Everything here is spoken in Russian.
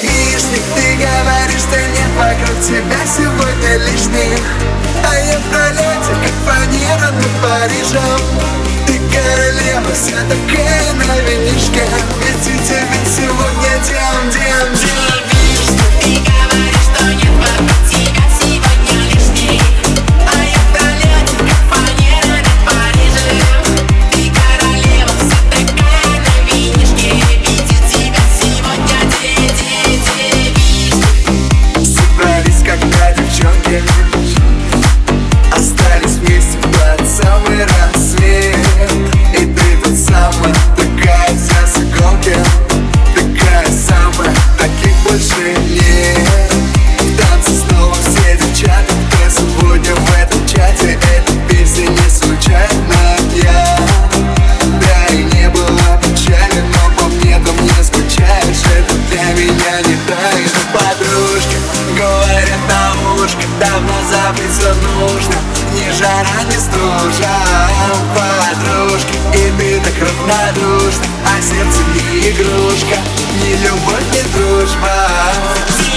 Гаишник, ты говоришь, что нет вокруг тебя сегодня лишних. А я в пролете, как фанера над Парижем. Ты королева, вся такая Давно забыться нужно. Ни жара, ни стужа а Подружки, и ты так равнодушна А сердце не игрушка. Ни любовь, ни дружба.